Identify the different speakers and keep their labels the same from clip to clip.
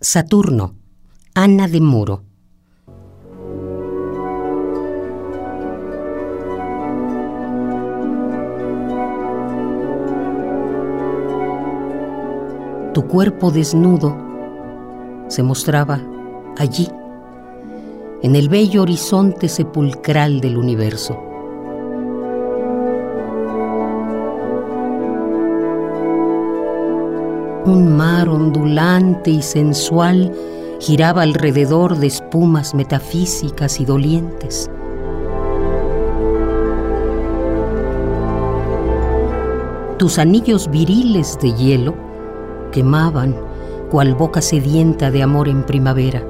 Speaker 1: Saturno, Ana de Muro. Tu cuerpo desnudo se mostraba allí, en el bello horizonte sepulcral del universo. Un mar ondulante y sensual giraba alrededor de espumas metafísicas y dolientes. Tus anillos viriles de hielo quemaban cual boca sedienta de amor en primavera.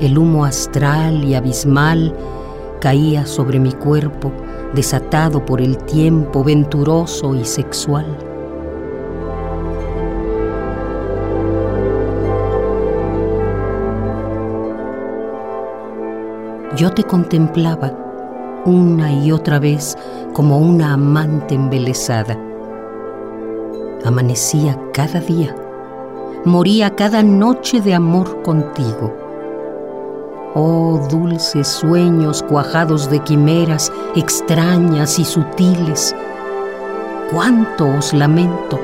Speaker 1: El humo astral y abismal caía sobre mi cuerpo, desatado por el tiempo venturoso y sexual. Yo te contemplaba una y otra vez como una amante embelesada. Amanecía cada día, moría cada noche de amor contigo. Oh dulces sueños cuajados de quimeras extrañas y sutiles, cuánto os lamento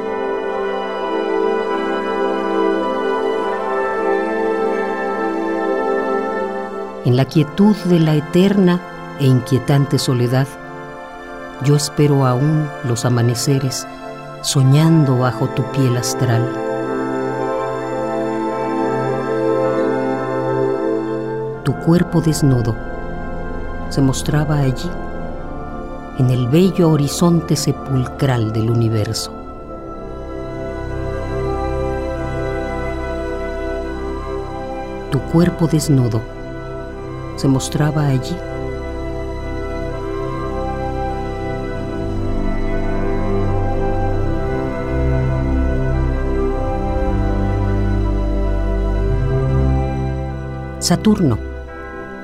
Speaker 1: en la quietud de la eterna e inquietante soledad, yo espero aún los amaneceres soñando bajo tu piel astral. Tu cuerpo desnudo se mostraba allí, en el bello horizonte sepulcral del universo. Tu cuerpo desnudo se mostraba allí. Saturno,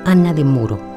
Speaker 1: Ana de Muro.